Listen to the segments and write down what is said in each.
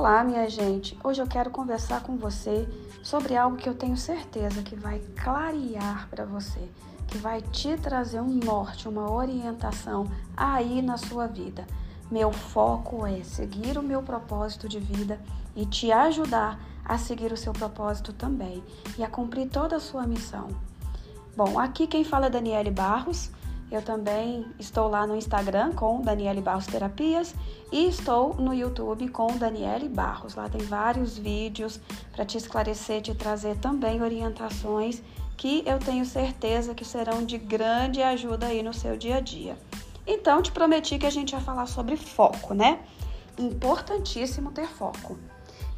Olá, minha gente. Hoje eu quero conversar com você sobre algo que eu tenho certeza que vai clarear para você, que vai te trazer um norte, uma orientação aí na sua vida. Meu foco é seguir o meu propósito de vida e te ajudar a seguir o seu propósito também e a cumprir toda a sua missão. Bom, aqui quem fala é Daniele Barros. Eu também estou lá no Instagram com Daniele Barros Terapias e estou no YouTube com Daniele Barros. Lá tem vários vídeos para te esclarecer, te trazer também orientações que eu tenho certeza que serão de grande ajuda aí no seu dia a dia. Então, te prometi que a gente ia falar sobre foco, né? Importantíssimo ter foco.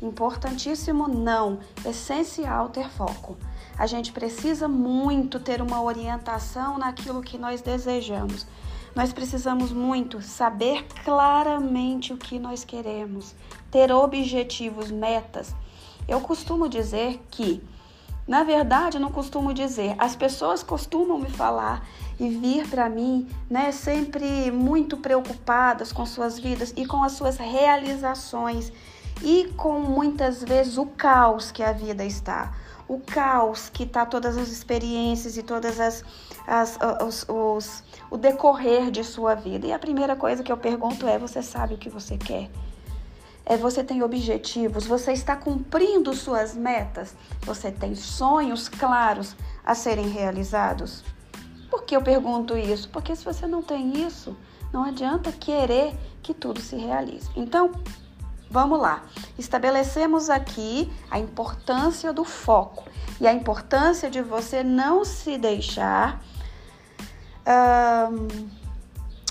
Importantíssimo não, essencial ter foco. A gente precisa muito ter uma orientação naquilo que nós desejamos. Nós precisamos muito saber claramente o que nós queremos, ter objetivos, metas. Eu costumo dizer que, na verdade, não costumo dizer, as pessoas costumam me falar e vir para mim, né, sempre muito preocupadas com suas vidas e com as suas realizações e com muitas vezes o caos que a vida está o caos que está todas as experiências e todas as, as os, os, o decorrer de sua vida. E a primeira coisa que eu pergunto é: você sabe o que você quer? É, você tem objetivos? Você está cumprindo suas metas? Você tem sonhos claros a serem realizados? Por que eu pergunto isso? Porque se você não tem isso, não adianta querer que tudo se realize. Então, Vamos lá. Estabelecemos aqui a importância do foco e a importância de você não se deixar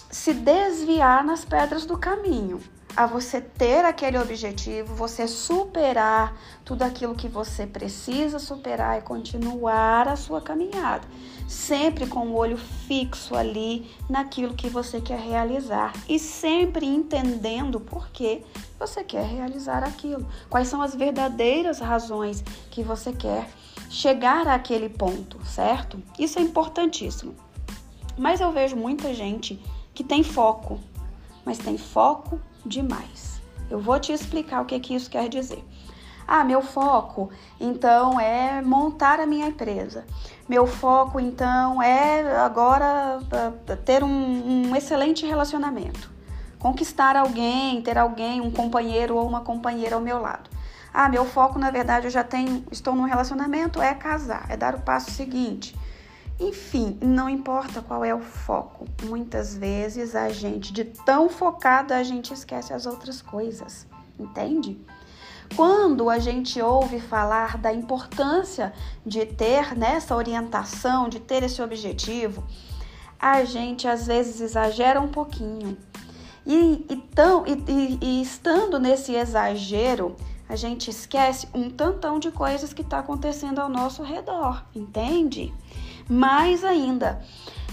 se desviar nas pedras do caminho a você ter aquele objetivo, você superar tudo aquilo que você precisa superar e continuar a sua caminhada, sempre com o olho fixo ali naquilo que você quer realizar e sempre entendendo por que você quer realizar aquilo, quais são as verdadeiras razões que você quer chegar àquele ponto, certo? Isso é importantíssimo. Mas eu vejo muita gente que tem foco, mas tem foco demais. Eu vou te explicar o que, que isso quer dizer. Ah, meu foco então é montar a minha empresa. Meu foco então é agora ah, ter um, um excelente relacionamento. Conquistar alguém, ter alguém, um companheiro ou uma companheira ao meu lado. Ah, meu foco na verdade eu já tenho, estou num relacionamento, é casar, é dar o passo seguinte. Enfim, não importa qual é o foco. Muitas vezes a gente, de tão focada, a gente esquece as outras coisas, entende? Quando a gente ouve falar da importância de ter nessa orientação, de ter esse objetivo, a gente às vezes exagera um pouquinho. E, e, tão, e, e estando nesse exagero, a gente esquece um tantão de coisas que está acontecendo ao nosso redor, entende? Mais ainda,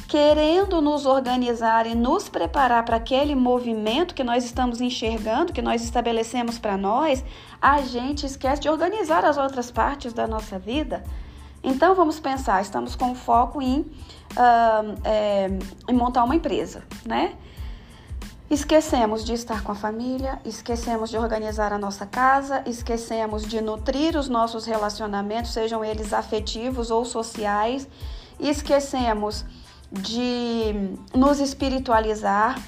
querendo nos organizar e nos preparar para aquele movimento que nós estamos enxergando, que nós estabelecemos para nós, a gente esquece de organizar as outras partes da nossa vida. Então vamos pensar, estamos com foco em, uh, é, em montar uma empresa, né? Esquecemos de estar com a família, esquecemos de organizar a nossa casa, esquecemos de nutrir os nossos relacionamentos, sejam eles afetivos ou sociais, esquecemos de nos espiritualizar.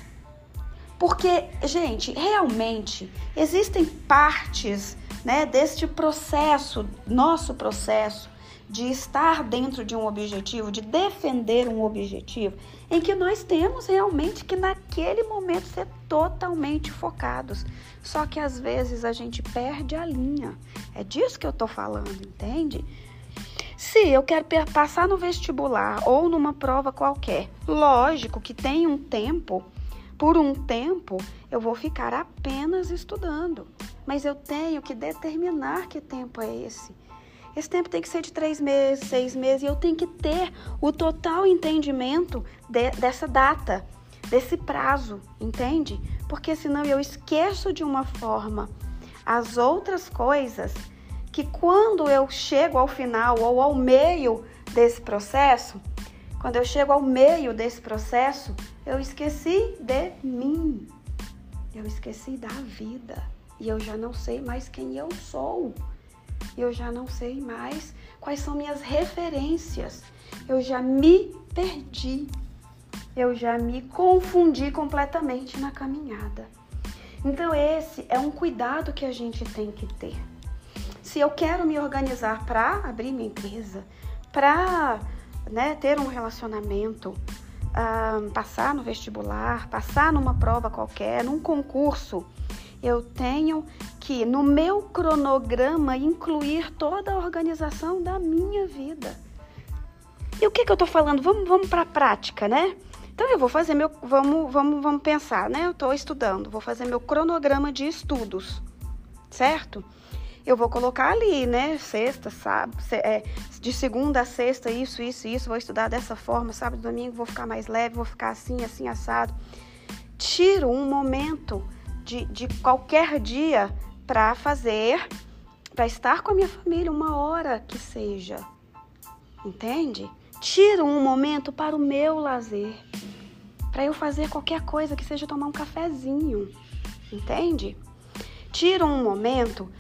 Porque, gente, realmente existem partes né, deste processo, nosso processo, de estar dentro de um objetivo, de defender um objetivo, em que nós temos realmente que naquele momento ser totalmente focados. Só que às vezes a gente perde a linha. É disso que eu tô falando, entende? Se eu quero passar no vestibular ou numa prova qualquer, lógico que tem um tempo, por um tempo eu vou ficar apenas estudando, mas eu tenho que determinar que tempo é esse. Esse tempo tem que ser de três meses, seis meses, e eu tenho que ter o total entendimento de, dessa data, desse prazo, entende? Porque senão eu esqueço de uma forma as outras coisas que quando eu chego ao final ou ao meio desse processo, quando eu chego ao meio desse processo, eu esqueci de mim. Eu esqueci da vida. e eu já não sei mais quem eu sou. Eu já não sei mais quais são minhas referências. Eu já me perdi. Eu já me confundi completamente na caminhada. Então, esse é um cuidado que a gente tem que ter. Se eu quero me organizar para abrir minha empresa, para né, ter um relacionamento, uh, passar no vestibular, passar numa prova qualquer, num concurso, eu tenho que, no meu cronograma, incluir toda a organização da minha vida. E o que, que eu estou falando? Vamos, vamos para a prática, né? Então eu vou fazer meu, vamos, vamos, vamos pensar, né? Eu estou estudando, vou fazer meu cronograma de estudos, certo? Eu vou colocar ali, né? Sexta, sábado, é, de segunda a sexta, isso, isso, isso. Vou estudar dessa forma, sábado, domingo, vou ficar mais leve, vou ficar assim, assim, assado. Tiro um momento de, de qualquer dia para fazer, para estar com a minha família, uma hora que seja. Entende? Tiro um momento para o meu lazer, para eu fazer qualquer coisa que seja tomar um cafezinho. Entende? Tiro um momento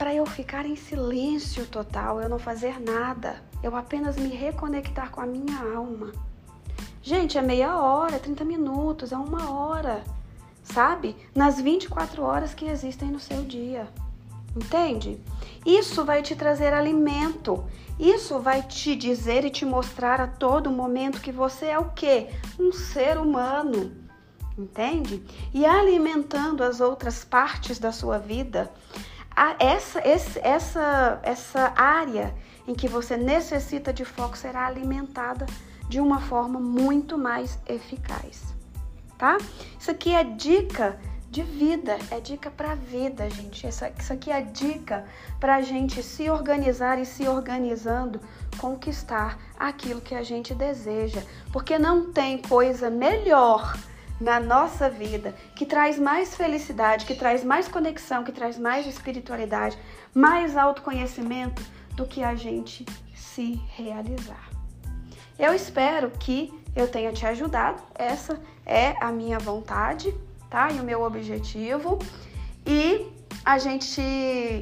para eu ficar em silêncio total, eu não fazer nada, eu apenas me reconectar com a minha alma. Gente, é meia hora, 30 minutos, é uma hora sabe? Nas 24 horas que existem no seu dia. Entende? Isso vai te trazer alimento. Isso vai te dizer e te mostrar a todo momento que você é o quê? Um ser humano. Entende? E alimentando as outras partes da sua vida, essa, essa, essa área em que você necessita de foco será alimentada de uma forma muito mais eficaz tá? Isso aqui é dica de vida, é dica para vida, gente. Isso, isso aqui é dica para a gente se organizar e se organizando conquistar aquilo que a gente deseja, porque não tem coisa melhor na nossa vida que traz mais felicidade, que traz mais conexão, que traz mais espiritualidade, mais autoconhecimento do que a gente se realizar. Eu espero que eu tenha te ajudado. Essa é a minha vontade, tá? E o meu objetivo. E a gente,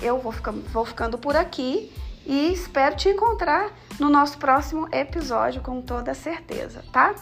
eu vou, ficar, vou ficando por aqui e espero te encontrar no nosso próximo episódio com toda certeza, tá?